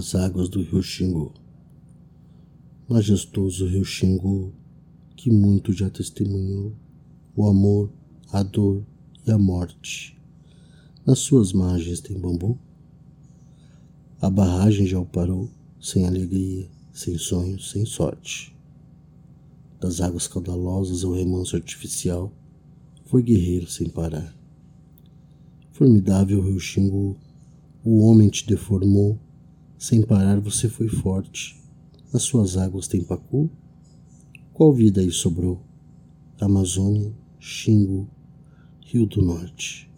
as águas do rio Xingu. Majestoso rio Xingu, que muito já testemunhou o amor, a dor e a morte. Nas suas margens tem bambu? A barragem já o parou, sem alegria, sem sonhos, sem sorte. Das águas caudalosas ao remanso artificial, foi guerreiro sem parar. Formidável rio Xingu, o homem te deformou, sem parar você foi forte. Nas suas águas tem pacu? Qual vida aí sobrou? Amazônia, Xingu, Rio do Norte.